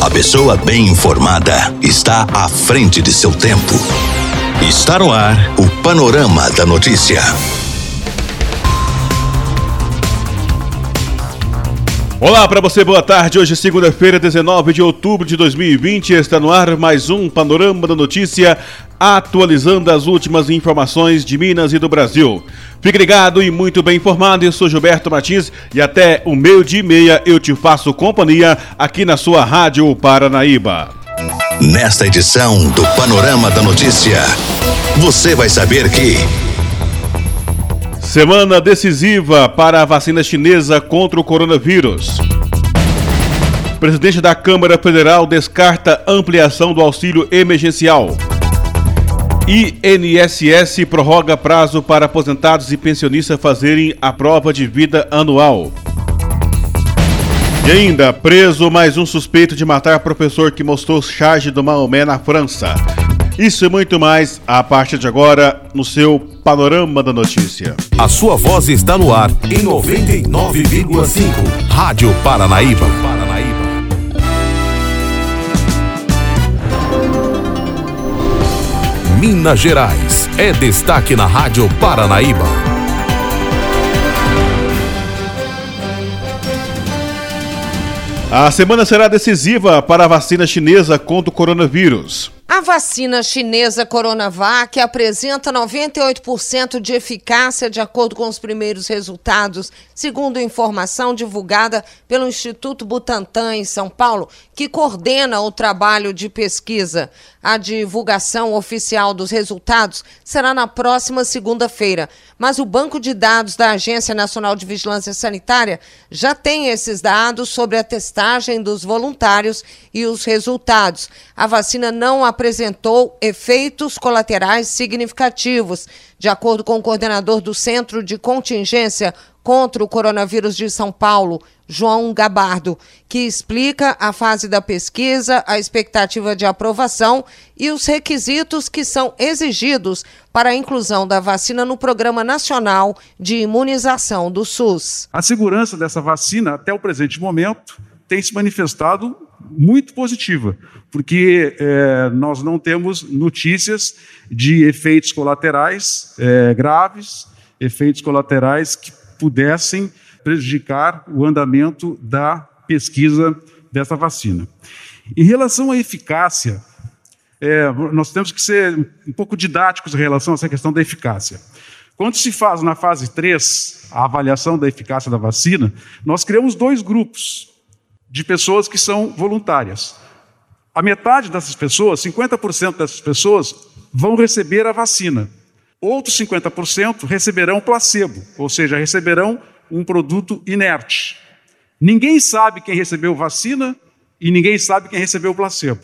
A pessoa bem informada está à frente de seu tempo. Está no ar o Panorama da Notícia. Olá para você, boa tarde. Hoje, segunda-feira, 19 de outubro de 2020, está no ar mais um Panorama da Notícia, atualizando as últimas informações de Minas e do Brasil. Fique ligado e muito bem informado. Eu sou Gilberto Martins e até o meio dia e meia eu te faço companhia aqui na sua Rádio Paranaíba. Nesta edição do Panorama da Notícia, você vai saber que. Semana decisiva para a vacina chinesa contra o coronavírus. Presidente da Câmara Federal descarta ampliação do auxílio emergencial. INSS prorroga prazo para aposentados e pensionistas fazerem a prova de vida anual. E ainda, preso mais um suspeito de matar professor que mostrou charge do Maomé na França. Isso e muito mais a partir de agora no seu Panorama da Notícia. A sua voz está no ar em 99,5. Rádio Paranaíba. Minas Gerais é destaque na Rádio Paranaíba. A semana será decisiva para a vacina chinesa contra o coronavírus. A vacina chinesa Coronavac apresenta 98% de eficácia de acordo com os primeiros resultados, segundo informação divulgada pelo Instituto Butantan em São Paulo, que coordena o trabalho de pesquisa. A divulgação oficial dos resultados será na próxima segunda-feira, mas o banco de dados da Agência Nacional de Vigilância Sanitária já tem esses dados sobre a testagem dos voluntários e os resultados. A vacina não apresenta apresentou efeitos colaterais significativos, de acordo com o coordenador do Centro de Contingência contra o Coronavírus de São Paulo, João Gabardo, que explica a fase da pesquisa, a expectativa de aprovação e os requisitos que são exigidos para a inclusão da vacina no Programa Nacional de Imunização do SUS. A segurança dessa vacina, até o presente momento, tem se manifestado muito positiva, porque é, nós não temos notícias de efeitos colaterais é, graves, efeitos colaterais que pudessem prejudicar o andamento da pesquisa dessa vacina. Em relação à eficácia, é, nós temos que ser um pouco didáticos em relação a essa questão da eficácia. Quando se faz na fase 3 a avaliação da eficácia da vacina, nós criamos dois grupos de pessoas que são voluntárias. A metade dessas pessoas, 50% dessas pessoas, vão receber a vacina. Outros 50% receberão placebo, ou seja, receberão um produto inerte. Ninguém sabe quem recebeu vacina e ninguém sabe quem recebeu placebo.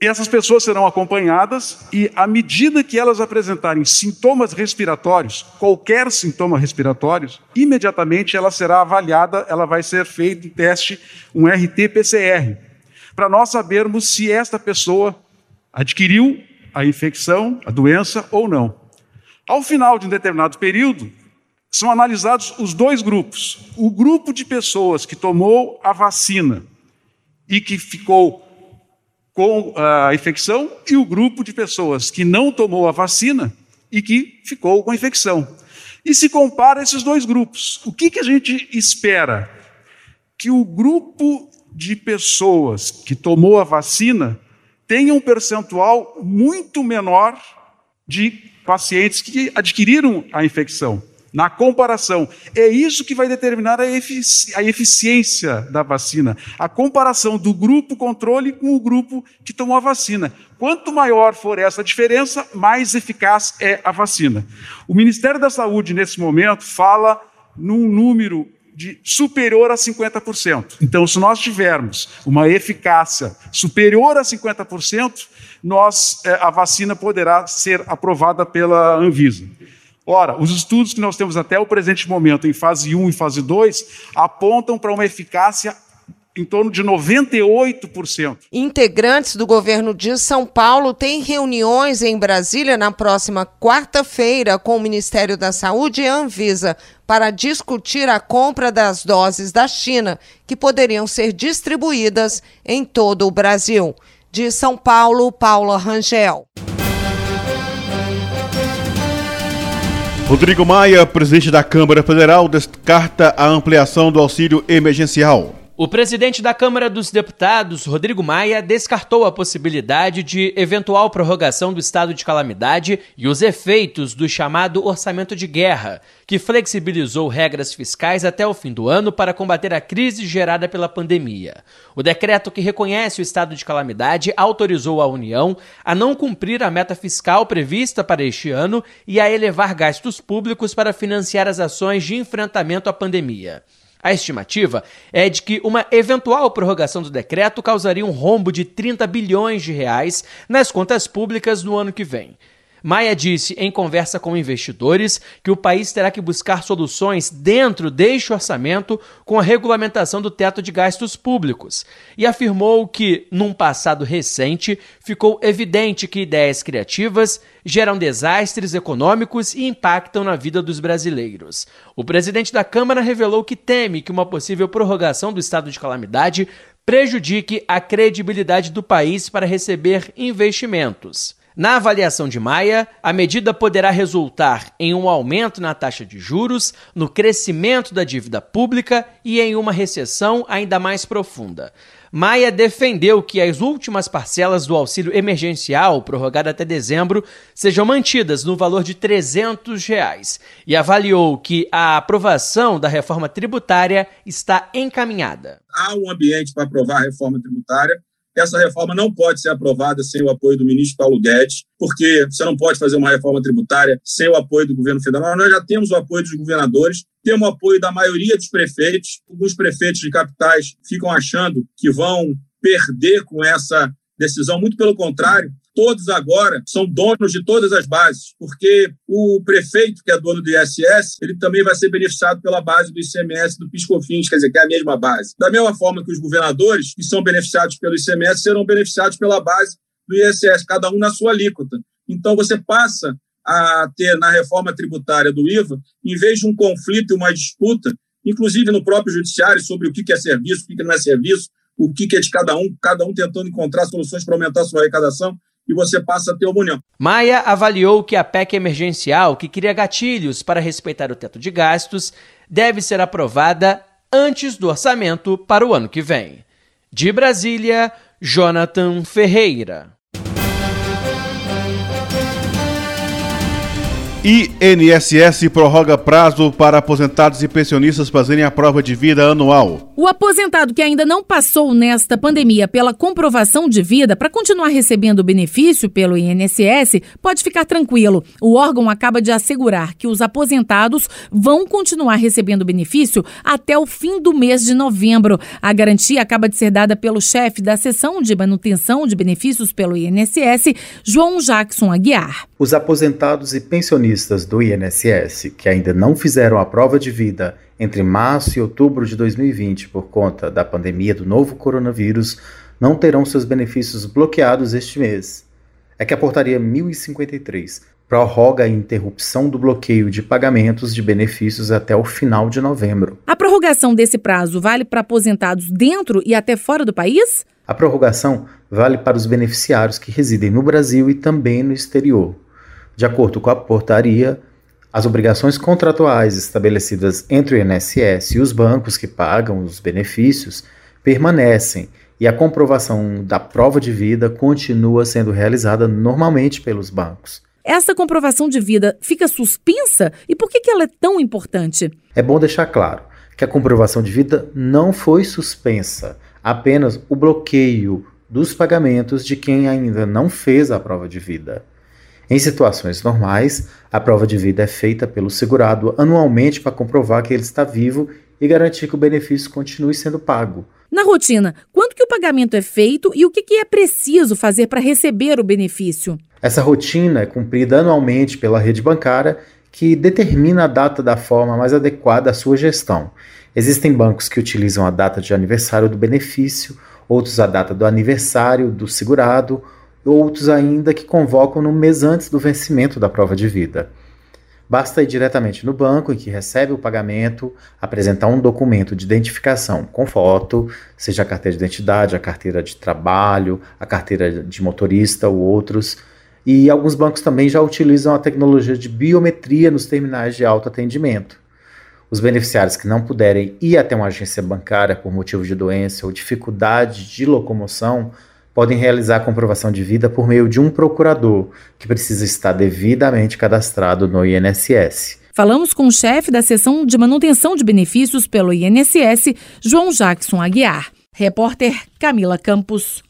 E essas pessoas serão acompanhadas e, à medida que elas apresentarem sintomas respiratórios, qualquer sintoma respiratório, imediatamente ela será avaliada, ela vai ser feito um teste, um RT-PCR, para nós sabermos se esta pessoa adquiriu a infecção, a doença ou não. Ao final de um determinado período, são analisados os dois grupos. O grupo de pessoas que tomou a vacina e que ficou com a infecção e o grupo de pessoas que não tomou a vacina e que ficou com a infecção. E se compara esses dois grupos. O que, que a gente espera? Que o grupo de pessoas que tomou a vacina tenha um percentual muito menor de pacientes que adquiriram a infecção na comparação. É isso que vai determinar a, efici a eficiência da vacina. A comparação do grupo controle com o grupo que tomou a vacina. Quanto maior for essa diferença, mais eficaz é a vacina. O Ministério da Saúde, nesse momento, fala num número de superior a 50%. Então, se nós tivermos uma eficácia superior a 50%, nós, eh, a vacina poderá ser aprovada pela Anvisa. Ora, os estudos que nós temos até o presente momento, em fase 1 e fase 2, apontam para uma eficácia em torno de 98%. Integrantes do governo de São Paulo têm reuniões em Brasília na próxima quarta-feira com o Ministério da Saúde e a Anvisa para discutir a compra das doses da China, que poderiam ser distribuídas em todo o Brasil. De São Paulo, Paula Rangel. Rodrigo Maia, presidente da Câmara Federal, descarta a ampliação do auxílio emergencial. O presidente da Câmara dos Deputados, Rodrigo Maia, descartou a possibilidade de eventual prorrogação do estado de calamidade e os efeitos do chamado orçamento de guerra, que flexibilizou regras fiscais até o fim do ano para combater a crise gerada pela pandemia. O decreto que reconhece o estado de calamidade autorizou a União a não cumprir a meta fiscal prevista para este ano e a elevar gastos públicos para financiar as ações de enfrentamento à pandemia. A estimativa é de que uma eventual prorrogação do decreto causaria um rombo de 30 bilhões de reais nas contas públicas no ano que vem. Maia disse em conversa com investidores que o país terá que buscar soluções dentro deste orçamento com a regulamentação do teto de gastos públicos e afirmou que, num passado recente, ficou evidente que ideias criativas geram desastres econômicos e impactam na vida dos brasileiros. O presidente da Câmara revelou que teme que uma possível prorrogação do estado de calamidade prejudique a credibilidade do país para receber investimentos. Na avaliação de Maia, a medida poderá resultar em um aumento na taxa de juros, no crescimento da dívida pública e em uma recessão ainda mais profunda. Maia defendeu que as últimas parcelas do auxílio emergencial, prorrogado até dezembro, sejam mantidas no valor de 300 reais, e avaliou que a aprovação da reforma tributária está encaminhada. Há um ambiente para aprovar a reforma tributária, essa reforma não pode ser aprovada sem o apoio do ministro Paulo Guedes, porque você não pode fazer uma reforma tributária sem o apoio do governo federal. Nós já temos o apoio dos governadores, temos o apoio da maioria dos prefeitos. Alguns prefeitos de capitais ficam achando que vão perder com essa decisão, muito pelo contrário, todos agora são donos de todas as bases, porque o prefeito, que é dono do ISS, ele também vai ser beneficiado pela base do ICMS do PiscoFins, quer dizer, que é a mesma base. Da mesma forma que os governadores, que são beneficiados pelo ICMS, serão beneficiados pela base do ISS, cada um na sua alíquota. Então, você passa a ter na reforma tributária do IVA, em vez de um conflito e uma disputa, inclusive no próprio judiciário, sobre o que é serviço, o que não é serviço, o que é de cada um, cada um tentando encontrar soluções para aumentar sua arrecadação, e você passa a ter uma união. Maia avaliou que a PEC emergencial, que cria gatilhos para respeitar o teto de gastos, deve ser aprovada antes do orçamento para o ano que vem. De Brasília, Jonathan Ferreira. INSS prorroga prazo para aposentados e pensionistas fazerem a prova de vida anual. O aposentado que ainda não passou nesta pandemia pela comprovação de vida para continuar recebendo o benefício pelo INSS pode ficar tranquilo. O órgão acaba de assegurar que os aposentados vão continuar recebendo o benefício até o fim do mês de novembro. A garantia acaba de ser dada pelo chefe da seção de manutenção de benefícios pelo INSS, João Jackson Aguiar. Os aposentados e pensionistas pensionistas do INSS que ainda não fizeram a prova de vida entre março e outubro de 2020 por conta da pandemia do novo coronavírus não terão seus benefícios bloqueados este mês. É que a portaria 1053 prorroga a interrupção do bloqueio de pagamentos de benefícios até o final de novembro. A prorrogação desse prazo vale para aposentados dentro e até fora do país? A prorrogação vale para os beneficiários que residem no Brasil e também no exterior. De acordo com a portaria, as obrigações contratuais estabelecidas entre o INSS e os bancos que pagam os benefícios permanecem e a comprovação da prova de vida continua sendo realizada normalmente pelos bancos. Essa comprovação de vida fica suspensa e por que, que ela é tão importante? É bom deixar claro que a comprovação de vida não foi suspensa, apenas o bloqueio dos pagamentos de quem ainda não fez a prova de vida. Em situações normais, a prova de vida é feita pelo segurado anualmente para comprovar que ele está vivo e garantir que o benefício continue sendo pago. Na rotina, quanto que o pagamento é feito e o que, que é preciso fazer para receber o benefício? Essa rotina é cumprida anualmente pela rede bancária, que determina a data da forma mais adequada à sua gestão. Existem bancos que utilizam a data de aniversário do benefício, outros a data do aniversário do segurado, outros ainda que convocam no mês antes do vencimento da prova de vida. Basta ir diretamente no banco em que recebe o pagamento, apresentar um documento de identificação com foto, seja a carteira de identidade, a carteira de trabalho, a carteira de motorista ou outros. E alguns bancos também já utilizam a tecnologia de biometria nos terminais de autoatendimento. Os beneficiários que não puderem ir até uma agência bancária por motivo de doença ou dificuldade de locomoção podem realizar a comprovação de vida por meio de um procurador, que precisa estar devidamente cadastrado no INSS. Falamos com o chefe da seção de manutenção de benefícios pelo INSS, João Jackson Aguiar. Repórter Camila Campos.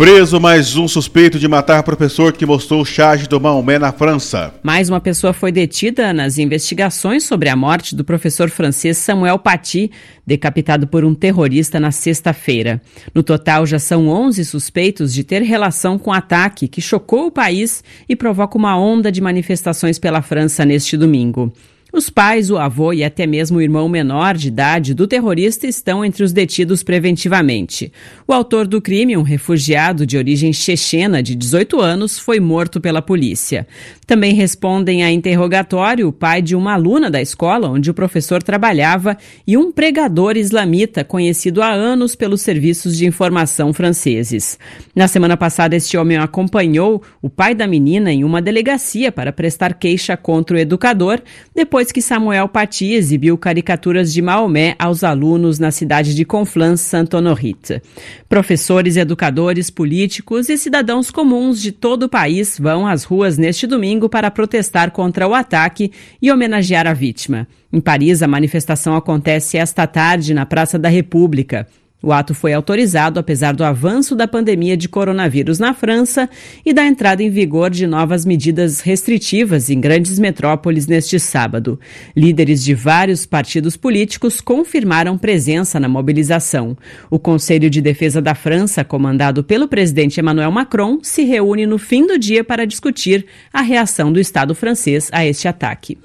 Preso mais um suspeito de matar professor que mostrou charge do Maomé na França. Mais uma pessoa foi detida nas investigações sobre a morte do professor francês Samuel Paty, decapitado por um terrorista na sexta-feira. No total, já são 11 suspeitos de ter relação com o ataque que chocou o país e provoca uma onda de manifestações pela França neste domingo. Os pais, o avô e até mesmo o irmão menor de idade do terrorista estão entre os detidos preventivamente. O autor do crime, um refugiado de origem chechena de 18 anos, foi morto pela polícia. Também respondem a interrogatório o pai de uma aluna da escola onde o professor trabalhava e um pregador islamita conhecido há anos pelos serviços de informação franceses. Na semana passada, este homem acompanhou o pai da menina em uma delegacia para prestar queixa contra o educador, depois depois que Samuel Paty exibiu caricaturas de Maomé aos alunos na cidade de Conflans, Saint-Honorite. Professores, educadores, políticos e cidadãos comuns de todo o país vão às ruas neste domingo para protestar contra o ataque e homenagear a vítima. Em Paris, a manifestação acontece esta tarde na Praça da República. O ato foi autorizado apesar do avanço da pandemia de coronavírus na França e da entrada em vigor de novas medidas restritivas em grandes metrópoles neste sábado. Líderes de vários partidos políticos confirmaram presença na mobilização. O Conselho de Defesa da França, comandado pelo presidente Emmanuel Macron, se reúne no fim do dia para discutir a reação do Estado francês a este ataque.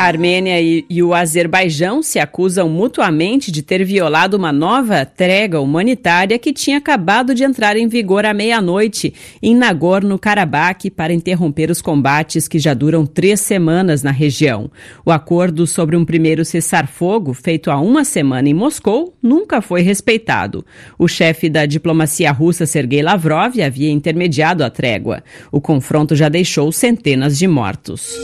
A Armênia e, e, o Azerbaijão se acusam mutuamente de ter violado uma nova trégua humanitária que tinha acabado de entrar em vigor à meia-noite em Nagorno-Karabakh para interromper os combates que já duram três semanas na região. O acordo sobre um primeiro cessar-fogo, feito há uma semana em Moscou, nunca foi respeitado. O chefe da diplomacia russa, Sergei Lavrov, havia intermediado a trégua. O confronto já deixou centenas de mortos.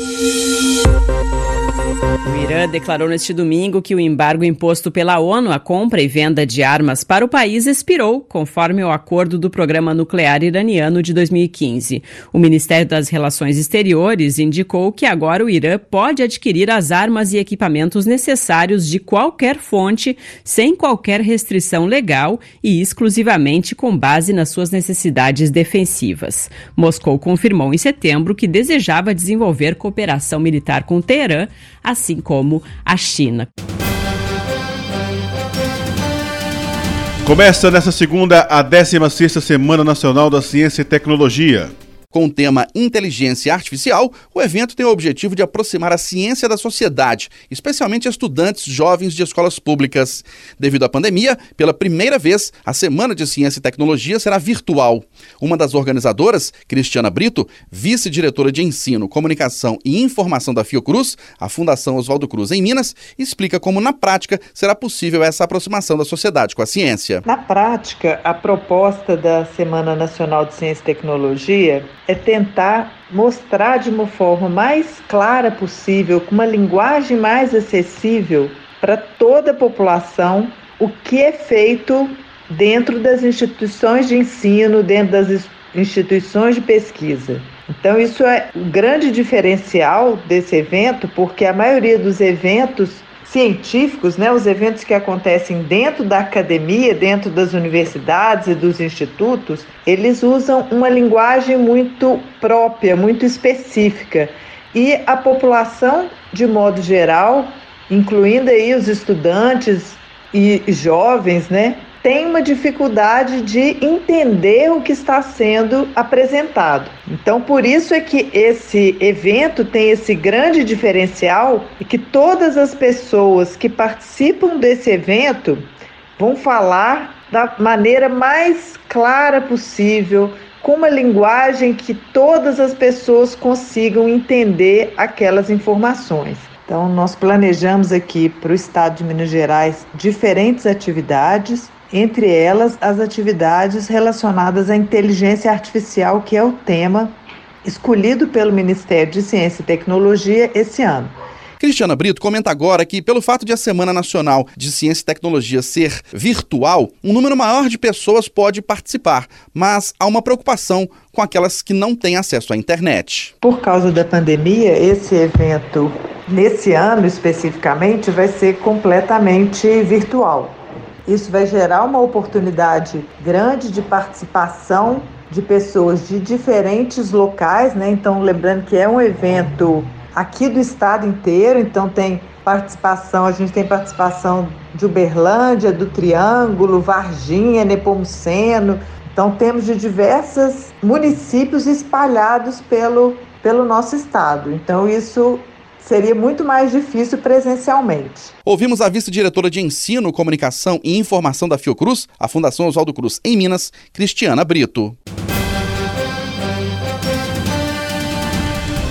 Thank you. O Irã declarou neste domingo que o embargo imposto pela ONU à compra e venda de armas para o país expirou, conforme o acordo do programa nuclear iraniano de 2015. O Ministério das Relações Exteriores indicou que agora o Irã pode adquirir as armas e equipamentos necessários de qualquer fonte, sem qualquer restrição legal e exclusivamente com base nas suas necessidades defensivas. Moscou confirmou em setembro que desejava desenvolver cooperação militar com Teherã assim como a China. Começa nesta segunda a 16ª Semana Nacional da Ciência e Tecnologia. Com o tema Inteligência Artificial, o evento tem o objetivo de aproximar a ciência da sociedade, especialmente estudantes jovens de escolas públicas. Devido à pandemia, pela primeira vez, a Semana de Ciência e Tecnologia será virtual. Uma das organizadoras, Cristiana Brito, vice-diretora de Ensino, Comunicação e Informação da Fiocruz, a Fundação Oswaldo Cruz em Minas, explica como, na prática, será possível essa aproximação da sociedade com a ciência. Na prática, a proposta da Semana Nacional de Ciência e Tecnologia é tentar mostrar de uma forma mais clara possível, com uma linguagem mais acessível para toda a população, o que é feito dentro das instituições de ensino, dentro das instituições de pesquisa. Então, isso é o grande diferencial desse evento, porque a maioria dos eventos científicos, né, os eventos que acontecem dentro da academia, dentro das universidades e dos institutos, eles usam uma linguagem muito própria, muito específica. E a população, de modo geral, incluindo aí os estudantes e jovens, né, tem uma dificuldade de entender o que está sendo apresentado. Então, por isso é que esse evento tem esse grande diferencial e que todas as pessoas que participam desse evento vão falar da maneira mais clara possível, com uma linguagem que todas as pessoas consigam entender aquelas informações. Então, nós planejamos aqui para o estado de Minas Gerais diferentes atividades, entre elas as atividades relacionadas à inteligência artificial, que é o tema escolhido pelo Ministério de Ciência e Tecnologia esse ano. Cristiana Brito comenta agora que, pelo fato de a Semana Nacional de Ciência e Tecnologia ser virtual, um número maior de pessoas pode participar, mas há uma preocupação com aquelas que não têm acesso à internet. Por causa da pandemia, esse evento, nesse ano especificamente, vai ser completamente virtual. Isso vai gerar uma oportunidade grande de participação de pessoas de diferentes locais, né? Então, lembrando que é um evento aqui do estado inteiro, então tem participação, a gente tem participação de Uberlândia, do Triângulo, Varginha, Nepomuceno. Então temos de diversos municípios espalhados pelo, pelo nosso estado. Então isso seria muito mais difícil presencialmente. Ouvimos a vice-diretora de Ensino, Comunicação e Informação da Fiocruz, a Fundação Oswaldo Cruz em Minas, Cristiana Brito.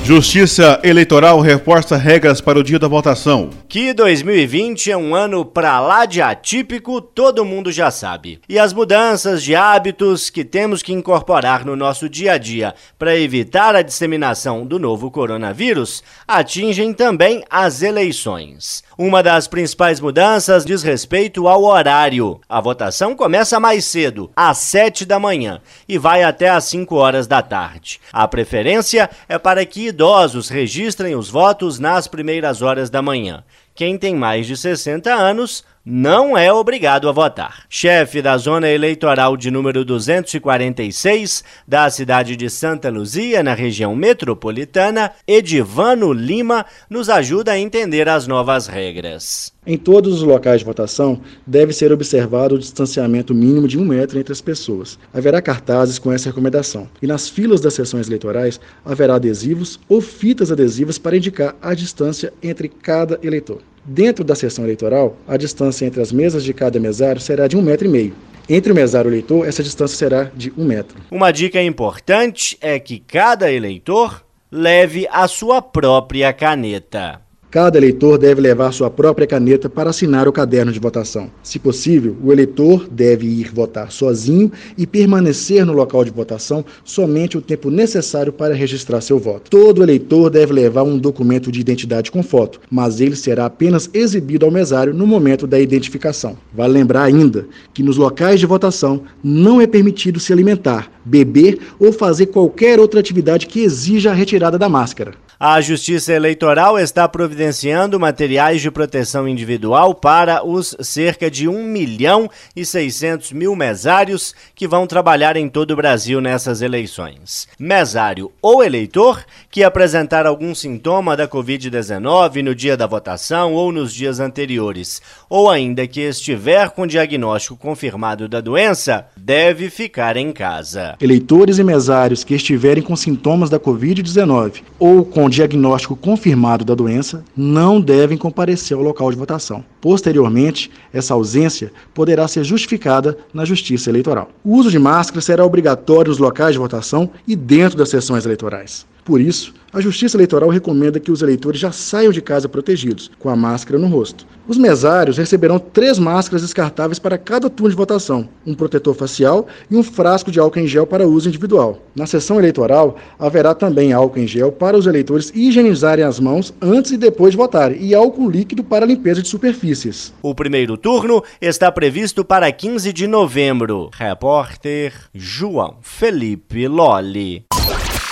Justiça Eleitoral reforça regras para o dia da votação. Que 2020 é um ano pra lá de atípico, todo mundo já sabe. E as mudanças de hábitos que temos que incorporar no nosso dia a dia para evitar a disseminação do novo coronavírus atingem também as eleições. Uma das principais mudanças diz respeito ao horário. A votação começa mais cedo, às 7 da manhã, e vai até às 5 horas da tarde. A preferência é para que idosos registrem os votos nas primeiras horas da manhã. Quem tem mais de 60 anos não é obrigado a votar. Chefe da zona eleitoral de número 246 da cidade de Santa Luzia, na região metropolitana, Edivano Lima, nos ajuda a entender as novas regras. Em todos os locais de votação, deve ser observado o distanciamento mínimo de um metro entre as pessoas. Haverá cartazes com essa recomendação. E nas filas das sessões eleitorais, haverá adesivos ou fitas adesivas para indicar a distância entre cada eleitor. Dentro da sessão eleitoral, a distância entre as mesas de cada mesário será de um metro e meio. Entre o mesário e o eleitor, essa distância será de um metro. Uma dica importante é que cada eleitor leve a sua própria caneta. Cada eleitor deve levar sua própria caneta para assinar o caderno de votação. Se possível, o eleitor deve ir votar sozinho e permanecer no local de votação somente o tempo necessário para registrar seu voto. Todo eleitor deve levar um documento de identidade com foto, mas ele será apenas exibido ao mesário no momento da identificação. Vale lembrar ainda que nos locais de votação não é permitido se alimentar, beber ou fazer qualquer outra atividade que exija a retirada da máscara. A Justiça Eleitoral está providenciando materiais de proteção individual para os cerca de 1 milhão e 600 mil mesários que vão trabalhar em todo o Brasil nessas eleições. Mesário ou eleitor que apresentar algum sintoma da Covid-19 no dia da votação ou nos dias anteriores, ou ainda que estiver com diagnóstico confirmado da doença, deve ficar em casa. Eleitores e mesários que estiverem com sintomas da Covid-19 ou com com diagnóstico confirmado da doença não devem comparecer ao local de votação. Posteriormente, essa ausência poderá ser justificada na Justiça Eleitoral. O uso de máscara será obrigatório nos locais de votação e dentro das sessões eleitorais. Por isso, a Justiça Eleitoral recomenda que os eleitores já saiam de casa protegidos, com a máscara no rosto. Os mesários receberão três máscaras descartáveis para cada turno de votação, um protetor facial e um frasco de álcool em gel para uso individual. Na sessão eleitoral, haverá também álcool em gel para os eleitores higienizarem as mãos antes e depois de votarem e álcool líquido para limpeza de superfícies. O primeiro turno está previsto para 15 de novembro. Repórter João Felipe Lolli.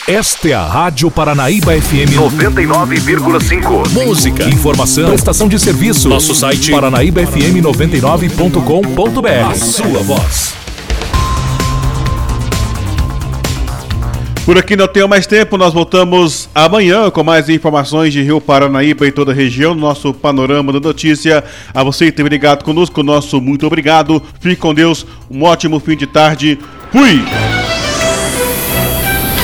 Esta é a Rádio Paranaíba FM 99,5. Música, informação, prestação de serviço. Nosso site paranaíbafm99.com.br. A sua voz. Por aqui não tenho mais tempo, nós voltamos amanhã com mais informações de Rio Paranaíba e toda a região, nosso panorama da notícia. A você que teve ligado conosco, nosso muito obrigado. Fique com Deus, um ótimo fim de tarde. Fui!